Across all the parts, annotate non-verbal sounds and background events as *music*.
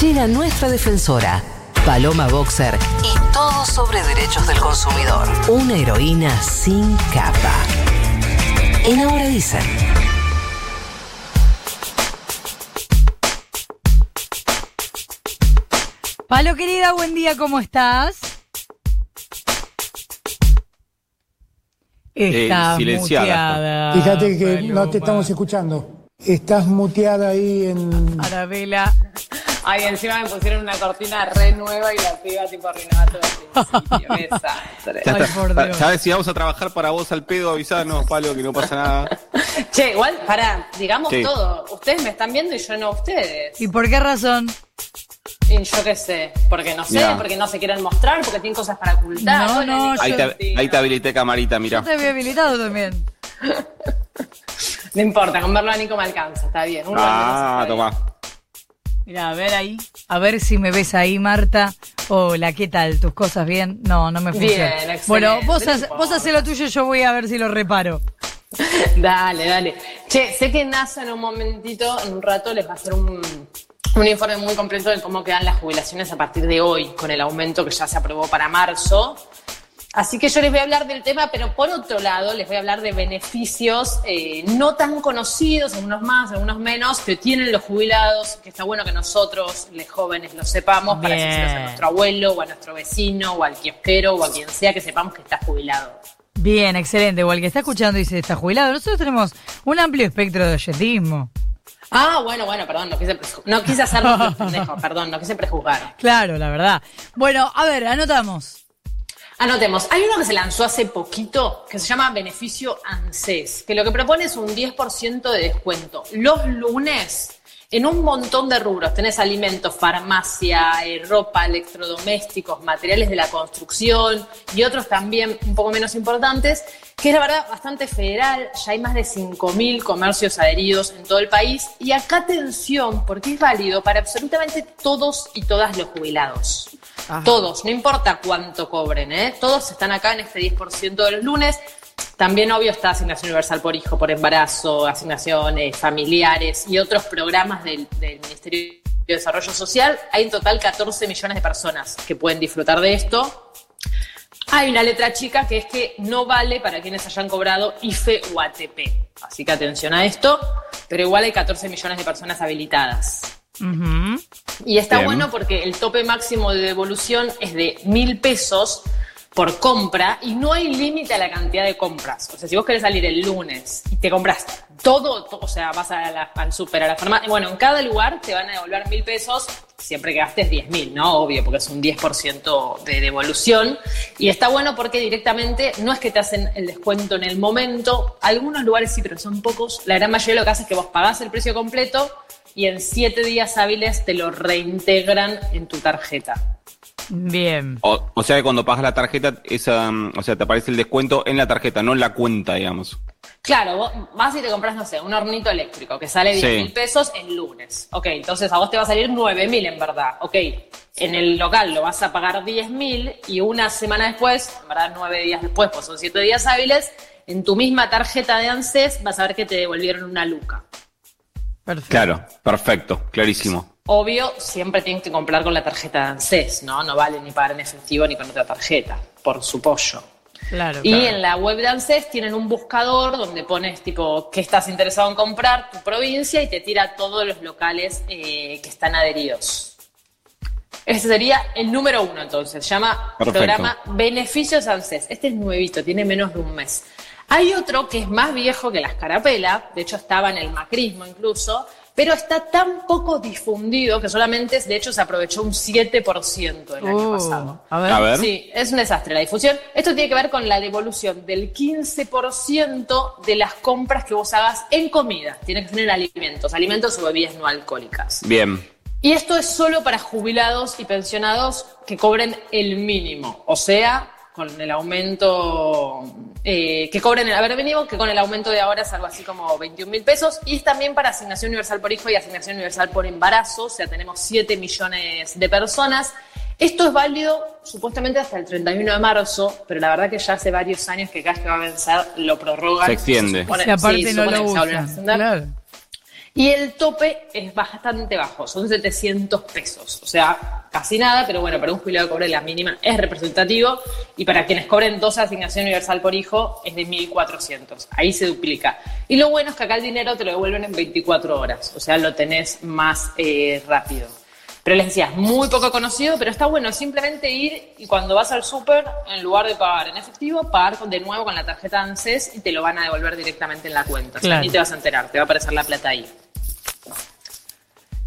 llega nuestra defensora, Paloma Boxer, y todo sobre derechos del consumidor. Una heroína sin capa. En Ahora Dicen. Palo querida, buen día, ¿cómo estás? Está silenciada muteada. Fíjate que no te estamos escuchando. Estás muteada ahí en... Arabela. Ay, encima me pusieron una cortina re nueva y la piba tipo arruinaba todo el principio. *laughs* Desastre. Ay, por Dios. ¿Sabes si vamos a trabajar para vos al pedo? Avisanos, palo, que no pasa nada. *laughs* Che, igual, pará, digamos Sí. todo. Ustedes me están viendo y yo no a ustedes. ¿Y por qué razón? Y yo qué sé, porque no sé, porque no se quieren mostrar, porque tienen cosas para ocultar. No, no, Nico Ahí te, ahí te habilité camarita, Yo mira. te había habilitado también. *laughs* No importa, con verlo a Nico me alcanza, está bien. Un Ah, toma. Mira, a ver ahí. A ver si me ves ahí, Marta. Hola, ¿qué tal? ¿Tus cosas bien? No, no me Bien, funciona. excelente, Bueno, vos, no hace- importa. vos hacé lo tuyo, yo voy a ver si lo reparo. bien. *laughs* Dale, dale. Che, sé que NASA en un momentito, en un rato, les va a hacer un, un informe muy completo de cómo quedan las jubilaciones a partir de hoy, con el aumento que ya se aprobó para marzo. Así que yo les voy a hablar del tema, pero por otro lado les voy a hablar de beneficios eh, no tan conocidos, algunos más, algunos menos, que tienen los jubilados, que está bueno que nosotros, los jóvenes, lo sepamos, para Bien. decirlos a nuestro abuelo, o a nuestro vecino, o al kiosquero, o a quien sea, que sepamos que está jubilado. Bien, excelente. O el que está escuchando dice, está jubilado. Nosotros tenemos un amplio espectro de oyentismo. Ah, bueno, bueno, perdón, no quise, no quise hacerlo *laughs* pendejo, perdón, no quise prejuzgar. Claro, la verdad. Bueno, a ver, anotamos. Anotemos, hay uno que se lanzó hace poquito que se llama Beneficio ANSES, que lo que propone es un 10% de descuento. Los lunes, en un montón de rubros, tenés alimentos, farmacia, eh, ropa, electrodomésticos, materiales de la construcción y otros también un poco menos importantes, que es la verdad bastante federal, ya hay más de 5.000 comercios adheridos en todo el país y acá atención, porque es válido para absolutamente todos y todas los jubilados. Todos, no importa cuánto cobren, ¿eh? Todos están acá en este 10% de los lunes. También, obvio, está asignación universal por hijo, por embarazo, asignaciones familiares y otros programas del, del Ministerio de Desarrollo Social. Hay en total 14 millones de personas que pueden disfrutar de esto. Hay una letra chica que es que no vale para quienes hayan cobrado IFE o ATP. Así que atención a esto, pero igual hay 14 millones de personas habilitadas. Y está Bien. bueno porque el tope máximo de devolución es de mil pesos por compra y no hay límite a la cantidad de compras. O sea, si vos querés salir el lunes y te compras todo, to- o sea, vas al súper, a la farmacia, bueno, en cada lugar te van a devolver mil pesos siempre que gastes 10 mil, ¿no? Obvio, porque es un 10% de devolución. Y está bueno porque directamente no es que te hacen el descuento en el momento, algunos lugares sí, pero son pocos. La gran mayoría lo que hace es que vos pagás el precio completo y en siete días hábiles te lo reintegran en tu tarjeta. Bien. O, o sea que cuando pagas la tarjeta, esa, mm, o sea, te aparece el descuento en la tarjeta, no en la cuenta, digamos. Claro, vos vas y te compras, no sé, un hornito eléctrico que sale 10 Sí. mil pesos el lunes. Ok, entonces a vos te va a salir 9 mil en verdad. Ok, en el local lo vas a pagar 10 mil y una semana después, en verdad 9 días después, pues son 7 días hábiles, en tu misma tarjeta de ANSES vas a ver que te devolvieron una luca. Perfecto. Claro, perfecto, clarísimo. Obvio, siempre tienes que comprar con la tarjeta de ANSES, ¿no? No vale ni pagar en efectivo ni con otra tarjeta, por su pollo. Claro. Y claro. en la web de ANSES tienen un buscador donde pones tipo qué estás interesado en comprar, tu provincia, y te tira todos los locales eh, que están adheridos. Ese sería el número uno, entonces. Se llama Perfecto. programa Beneficios ANSES. Este es nuevito, tiene menos de un mes. Hay otro que es más viejo que la escarapela, de hecho estaba en el macrismo incluso, pero está tan poco difundido que solamente, de hecho, se aprovechó un 7% el año Uh, pasado. a ver. A ver. Sí, es un desastre la difusión. Esto tiene que ver con la devolución del 15% de las compras que vos hagas en comida. Tiene que ser en alimentos, alimentos o bebidas no alcohólicas. Bien. Y esto es solo para jubilados y pensionados que cobren el mínimo. O sea, con el aumento, eh, que cobren, a ver, venimos que con el aumento de ahora es algo así como 21 mil pesos. Y es también para asignación universal por hijo y asignación universal por embarazo. O sea, tenemos 7 millones de personas. Esto es válido supuestamente hasta el 31 de marzo, pero la verdad que ya hace varios años que cada vez que va a vencer lo prorrogan. Se extiende. supone- aparte sí, no lo usan. Claro. Y el tope es bastante bajo, son 700 pesos. O sea, casi nada, pero bueno, para un jubilado que cobre la mínima es representativo. Y para quienes cobren dos asignación universal por hijo es de 1.400. Ahí se duplica. Y lo bueno es que acá el dinero te lo devuelven en 24 horas. O sea, lo tenés más eh, rápido. Pero les decía, es muy poco conocido, pero está bueno simplemente ir y cuando vas al súper, en lugar de pagar en efectivo, pagar de nuevo con la tarjeta ANSES y te lo van a devolver directamente en la cuenta. O sea, Claro. ni te vas a enterar, te va a aparecer la plata ahí.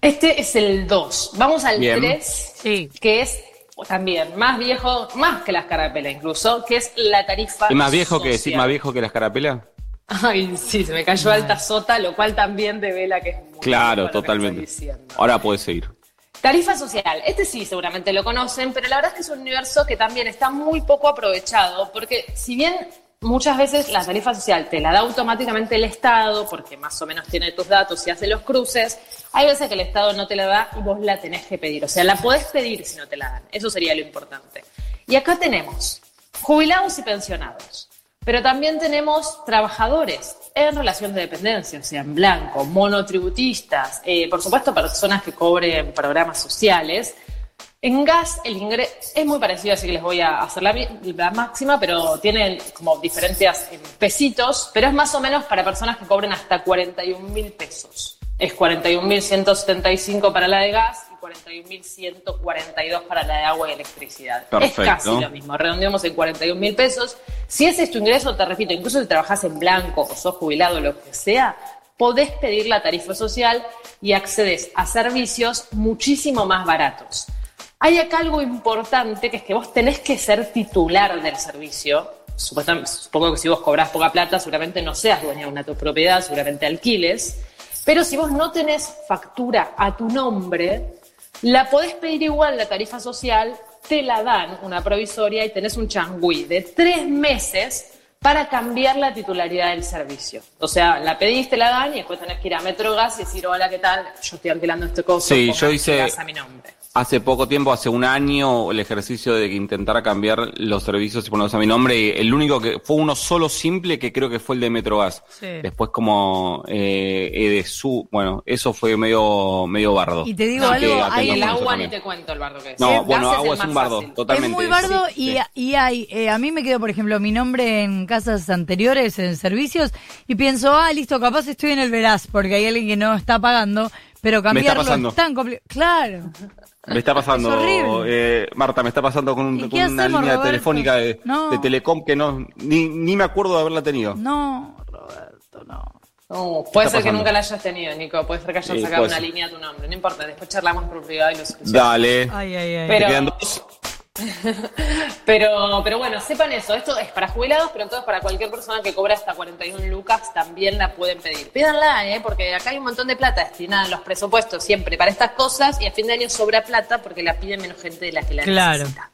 Este es el 2. Vamos al Bien. 3, Sí. que es también más viejo, más que las carapelas incluso, que es la tarifa ¿Es más viejo que social. más viejo que las carapelas? Ay, sí, se me cayó alta sota, lo cual también devela que es muy Claro, totalmente. Ahora puedes seguir. Tarifa social, este sí seguramente lo conocen, pero la verdad es que es un universo que también está muy poco aprovechado, porque si bien muchas veces la tarifa social te la da automáticamente el Estado, porque más o menos tiene tus datos y hace los cruces, hay veces que el Estado no te la da y vos la tenés que pedir. O sea, la podés pedir si no te la dan. Eso sería lo importante. Y acá tenemos jubilados y pensionados. Pero también tenemos trabajadores en relación de dependencia, o sea, en blanco, monotributistas, eh, por supuesto personas que cobren programas sociales. En gas el ingreso es muy parecido, así que les voy a hacer la, la máxima, pero tienen como diferentes eh, pesitos, pero es más o menos para personas que cobren hasta 41 mil pesos. Es 41.175 para la de gas y 41.142 para la de agua y electricidad. Perfecto. Es casi lo mismo, redondeamos en 41 mil pesos. Si ese es tu ingreso, te repito, incluso si trabajas en blanco o sos jubilado, lo que sea, podés pedir la tarifa social y accedes a servicios muchísimo más baratos. Hay acá algo importante que es que vos tenés que ser titular del servicio. Supuestamente, supongo que si vos cobrás poca plata, seguramente no seas dueña de una tu propiedad, seguramente alquiles. Pero si vos no tenés factura a tu nombre, la podés pedir igual la tarifa social, te la dan una provisoria y tenés un changüí de tres meses para cambiar la titularidad del servicio. O sea, la pediste, la dan y después tenés que ir a Metrogas y decir, hola, ¿qué tal? Yo estoy alquilando este coso. Sí, yo hice- gas a mi nombre. Hace poco tiempo, hace un año, el ejercicio de intentar cambiar los servicios y ponerlos a mi nombre. Y el único que fue uno solo simple que creo que fue el de Metrogas. Sí. Después como eh, Edesu, bueno, eso fue medio medio bardo. Y te digo algo, hay el agua ni te cuento el bardo que es. No, bueno, agua es un bardo, fácil. totalmente. Es muy bardo Sí, y, sí. y hay, eh, a mí me quedó, por ejemplo, mi nombre en casas anteriores, en servicios, y pienso, ah, listo, capaz estoy en el Veraz, porque hay alguien que no está pagando, pero cambiarlo es tan complicado. Claro. Me está pasando, Es horrible. eh, Marta, me está pasando con, un- ¿Y con qué una línea Roberto? telefónica de, No. de Telecom que no ni, ni me acuerdo de haberla tenido. No, Roberto, no. No, puede ser que nunca la hayas tenido, Nico. Puede ser que hayas Sí, sacado una ser. línea a tu nombre. No importa, después charlamos por privado y lo solucionamos. Dale. Ay, ay, ay. Pero- ¿Te quedan dos? *laughs* Pero, pero bueno, sepan eso. Esto es para jubilados, pero entonces para cualquier persona que cobra hasta 41 lucas también la pueden pedir. Pídanla, ¿eh? porque acá hay un montón de plata destinada en los presupuestos siempre para estas cosas y a fin de año sobra plata porque la pide menos gente de la que la Claro. necesita.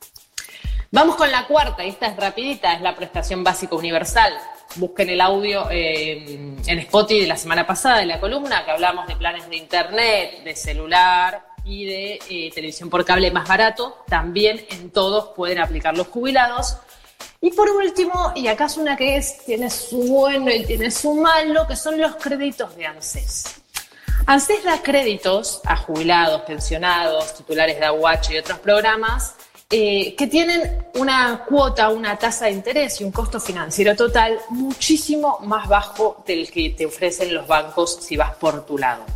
Vamos con la cuarta, y esta es rapidita, es la prestación básica universal. Busquen el audio eh, en Spotify de la semana pasada de la columna, que hablamos de planes de internet, de celular y de eh, televisión por cable más barato. También en todos pueden aplicar los jubilados. Y por último, y acá es una que es, tiene su bueno y tiene su malo, que son los créditos de ANSES. ANSES da créditos a jubilados, pensionados, titulares de aguache y otros programas eh, que tienen una cuota, una tasa de interés y un costo financiero total muchísimo más bajo del que te ofrecen los bancos si vas por tu lado.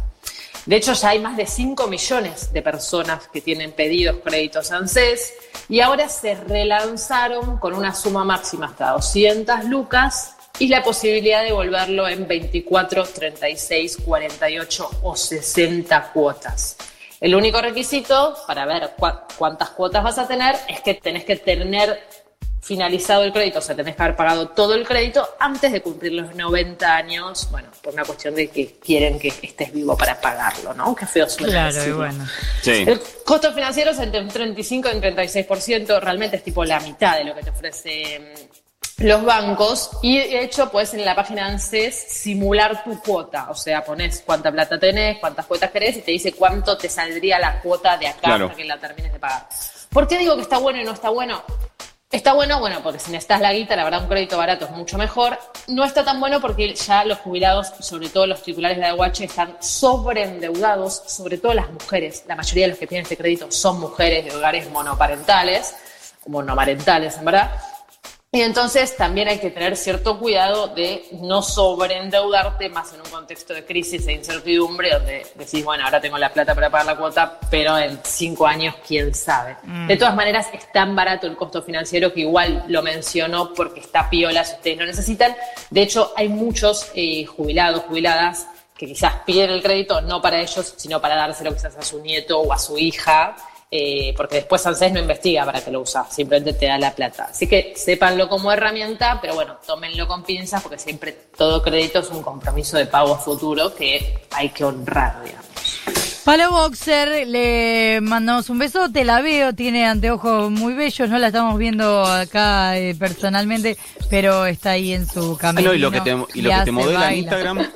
De hecho, ya hay más de 5 millones de personas que tienen pedidos créditos ANSES y ahora se relanzaron con una suma máxima hasta 200 lucas y la posibilidad de volverlo en 24, 36, 48 o 60 cuotas. El único requisito para ver cuántas cuotas vas a tener es que tenés que tener finalizado el crédito, o sea, tenés que haber pagado todo el crédito antes de cumplir los 90 años, bueno, por una cuestión de que quieren que estés vivo para pagarlo, ¿no? Qué feo suena Claro, y bueno. Sí. El costo financiero es entre un 35 y un 36%, realmente es tipo la mitad de lo que te ofrecen los bancos y de hecho puedes en la página ANSES simular tu cuota, o sea, pones cuánta plata tenés, cuántas cuotas querés y te dice cuánto te saldría la cuota de acá Claro. hasta que la termines de pagar. ¿Por qué digo que está bueno y no está bueno? Está bueno, bueno, porque si necesitas la guita, la verdad un crédito barato es mucho mejor. No está tan bueno porque ya los jubilados, sobre todo los titulares de AWH, están sobreendeudados, sobre todo las mujeres. La mayoría de los que tienen este crédito son mujeres de hogares monoparentales, monomarentales en verdad. Y entonces también hay que tener cierto cuidado de no sobreendeudarte más en un contexto de crisis e incertidumbre donde decís, bueno, ahora tengo la plata para pagar la cuota, pero en cinco años, quién sabe. Mm. De todas maneras, es tan barato el costo financiero que igual lo menciono porque está piola si ustedes lo necesitan. De hecho, hay muchos eh, jubilados, jubiladas, que quizás piden el crédito no para ellos, sino para dárselo quizás a su nieto o a su hija eh, porque después ANSES no investiga para que lo usas, simplemente te da la plata. Así que sépanlo como herramienta, pero bueno, tómenlo con pinzas porque siempre todo crédito es un compromiso de pago futuro que hay que honrar, digamos. Palo Boxer, le mandamos un beso, te la veo, tiene anteojos muy bellos, no la estamos viendo acá eh, personalmente, pero está ahí en su Ah, camino. no, y lo que te, y lo que te modela en Instagram. *laughs*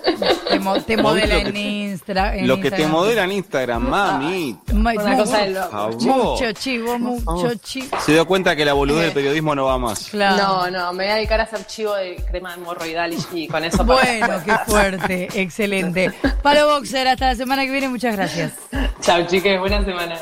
Te, mo- te ¿Vos modela en, lo que- Instra- en Lo que te Instagram. modela en Instagram, mamita. Ma- Una mu- cosa de loco. Por favor. Mucho chivo, mucho chivo. Se dio cuenta que la boludez del periodismo no va más. Claro. No, no, me voy a dedicar a hacer chivo de crema hemorroidal y, y con eso para- Bueno, qué fuerte, excelente. *laughs* Palo Boxer, hasta la semana que viene, muchas gracias. Chao, chiques, buena semana.